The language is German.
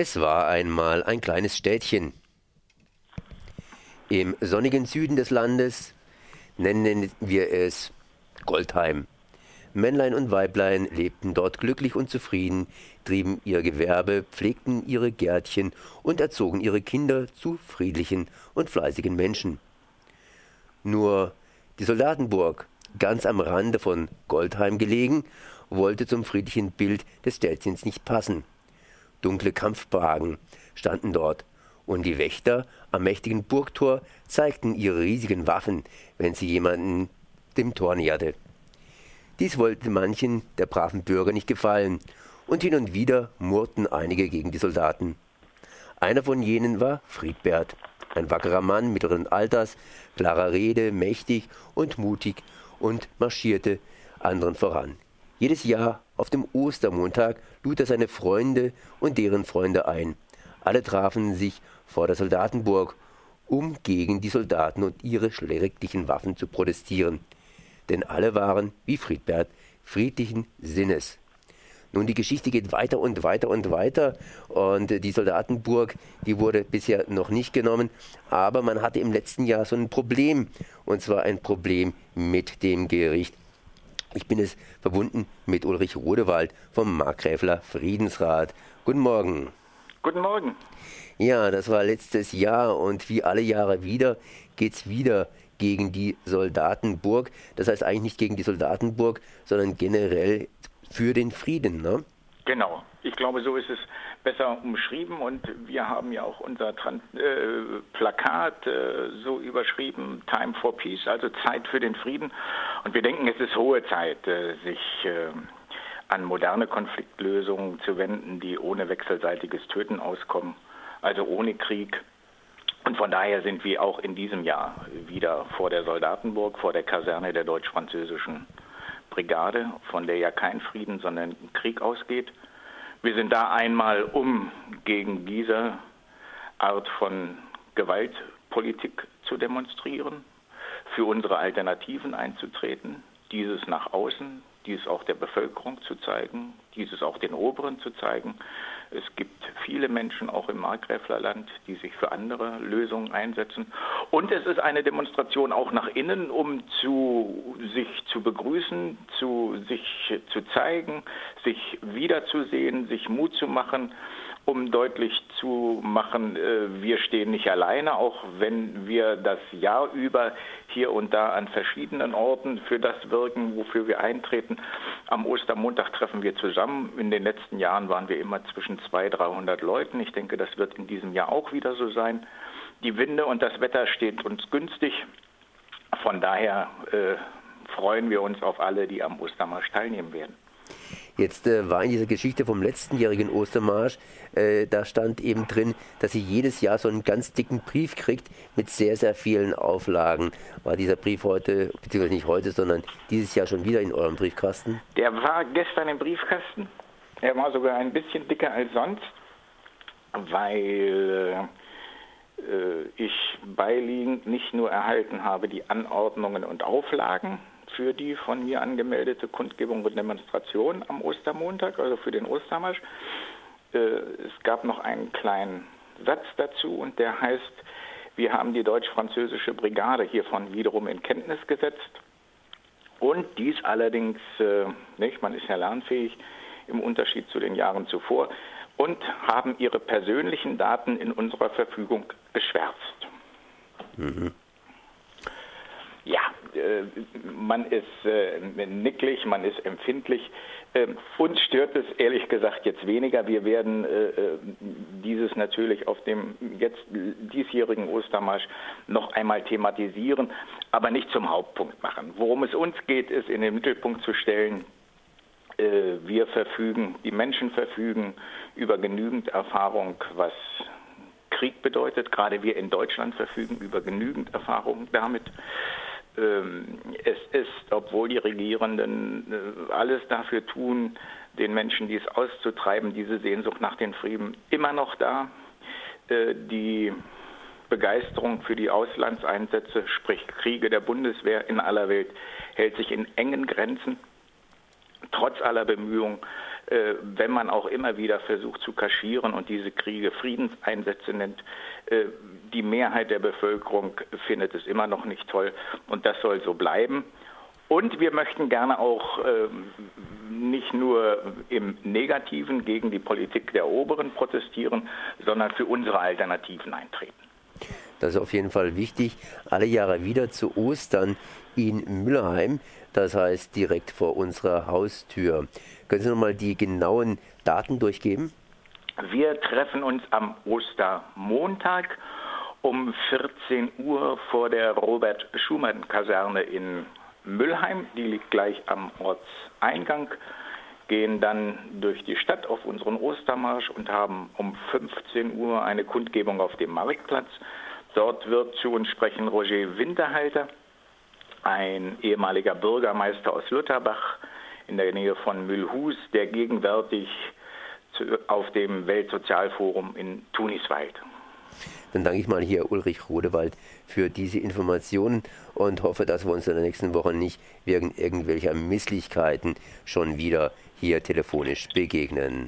Es war einmal ein kleines Städtchen. Im sonnigen Süden des Landes nennen wir es Goldheim. Männlein und Weiblein lebten dort glücklich und zufrieden, trieben ihr Gewerbe, pflegten ihre Gärtchen und erzogen ihre Kinder zu friedlichen und fleißigen Menschen. Nur die Soldatenburg, ganz am Rande von Goldheim gelegen, wollte zum friedlichen Bild des Städtchens nicht passen. Dunkle Kampfwagen standen dort, und die Wächter am mächtigen Burgtor zeigten ihre riesigen Waffen, wenn sie jemanden dem Tor näherte. Dies wollte manchen der braven Bürger nicht gefallen, und hin und wieder murrten einige gegen die Soldaten. Einer von jenen war Friedbert, ein wackerer Mann mittleren Alters, klarer Rede, mächtig und mutig und marschierte anderen voran. Jedes Jahr auf dem Ostermontag lud er seine Freunde und deren Freunde ein. Alle trafen sich vor der Soldatenburg, um gegen die Soldaten und ihre schrecklichen Waffen zu protestieren. Denn alle waren, wie Friedbert, friedlichen Sinnes. Nun, die Geschichte geht weiter und weiter und weiter und die Soldatenburg, die wurde bisher noch nicht genommen, aber man hatte im letzten Jahr so ein Problem und zwar ein Problem mit dem Gericht ich bin es verbunden mit Ulrich Rodewald vom Markgräfler Friedensrat. Guten Morgen. Guten Morgen. Ja, das war letztes Jahr und wie alle Jahre wieder geht es wieder gegen die Soldatenburg. Das heißt eigentlich nicht gegen die Soldatenburg, sondern generell für den Frieden, ne? Genau. Ich glaube, so ist es besser umschrieben und wir haben ja auch unser Trans äh, Plakat äh, so überschrieben, Time for Peace, also Zeit für den Frieden. Und wir denken, es ist hohe Zeit, äh, sich äh, an moderne Konfliktlösungen zu wenden, die ohne wechselseitiges Töten auskommen, also ohne Krieg. Und von daher sind wir auch in diesem Jahr wieder vor der Soldatenburg, vor der Kaserne der deutsch-französischen Brigade, von der ja kein Frieden, sondern Krieg ausgeht. Wir sind da einmal, um gegen diese Art von Gewaltpolitik zu demonstrieren, für unsere Alternativen einzutreten, dieses nach außen, dieses auch der Bevölkerung zu zeigen, dieses auch den Oberen zu zeigen. Es gibt viele Menschen auch im Markgräflerland, die sich für andere Lösungen einsetzen. Und es ist eine Demonstration auch nach innen, um zu, sich zu begrüßen, zu, sich zu zeigen, sich wiederzusehen, sich Mut zu machen um deutlich zu machen, äh, wir stehen nicht alleine, auch wenn wir das Jahr über hier und da an verschiedenen Orten für das wirken, wofür wir eintreten. Am Ostermontag treffen wir zusammen. In den letzten Jahren waren wir immer zwischen 200, 300 Leuten. Ich denke, das wird in diesem Jahr auch wieder so sein. Die Winde und das Wetter steht uns günstig. Von daher äh, freuen wir uns auf alle, die am Ostermarsch teilnehmen werden. Jetzt äh, war in dieser Geschichte vom letztenjährigen Ostermarsch, äh, da stand eben drin, dass sie jedes Jahr so einen ganz dicken Brief kriegt mit sehr, sehr vielen Auflagen. War dieser Brief heute, beziehungsweise nicht heute, sondern dieses Jahr schon wieder in eurem Briefkasten? Der war gestern im Briefkasten. Er war sogar ein bisschen dicker als sonst, weil äh, ich beiliegend nicht nur erhalten habe die Anordnungen und Auflagen, für die von mir angemeldete Kundgebung und Demonstration am Ostermontag, also für den Ostermarsch. Äh, es gab noch einen kleinen Satz dazu und der heißt, wir haben die deutsch-französische Brigade hiervon wiederum in Kenntnis gesetzt. Und dies allerdings, äh, nicht, man ist ja lernfähig im Unterschied zu den Jahren zuvor, und haben ihre persönlichen Daten in unserer Verfügung geschwärzt. Mhm. Ja, äh, man ist äh, nicklig, man ist empfindlich. Ähm, uns stört es ehrlich gesagt jetzt weniger. Wir werden äh, dieses natürlich auf dem jetzt diesjährigen Ostermarsch noch einmal thematisieren, aber nicht zum Hauptpunkt machen. Worum es uns geht, ist in den Mittelpunkt zu stellen, wir verfügen, die Menschen verfügen über genügend Erfahrung, was Krieg bedeutet. Gerade wir in Deutschland verfügen über genügend Erfahrung damit. Ähm, es ist, obwohl die Regierenden äh, alles dafür tun, den Menschen dies auszutreiben, diese Sehnsucht nach den Frieden immer noch da. Äh, die Begeisterung für die Auslandseinsätze, sprich Kriege der Bundeswehr in aller Welt, hält sich in engen Grenzen. Trotz aller Bemühungen äh, wenn man auch immer wieder versucht zu kaschieren und diese Kriege Friedenseinsätze nennt. Äh, die Mehrheit der Bevölkerung findet es immer noch nicht toll und das soll so bleiben. Und wir möchten gerne auch äh, nicht nur im Negativen gegen die Politik der Oberen protestieren, sondern für unsere Alternativen eintreten. Das ist auf jeden Fall wichtig. Alle Jahre wieder zu Ostern in Müllerheim, das heißt direkt vor unserer Haustür. Können Sie nochmal die genauen Daten durchgeben? Wir treffen uns am Ostermontag um 14 Uhr vor der Robert-Schumann-Kaserne in Müllheim. Die liegt gleich am Ortseingang. Gehen dann durch die Stadt auf unseren Ostermarsch und haben um 15 Uhr eine Kundgebung auf dem Marktplatz. Dort wird zu uns sprechen Roger Winterhalter, ein ehemaliger Bürgermeister aus Lutherbach in der Nähe von Mühlhus, der gegenwärtig auf dem Weltsozialforum in Tunis weilt. Dann danke ich mal hier Ulrich Rodewald für diese Informationen und hoffe, dass wir uns in der nächsten Woche nicht wegen irgendwelcher Misslichkeiten schon wieder hier telefonisch begegnen.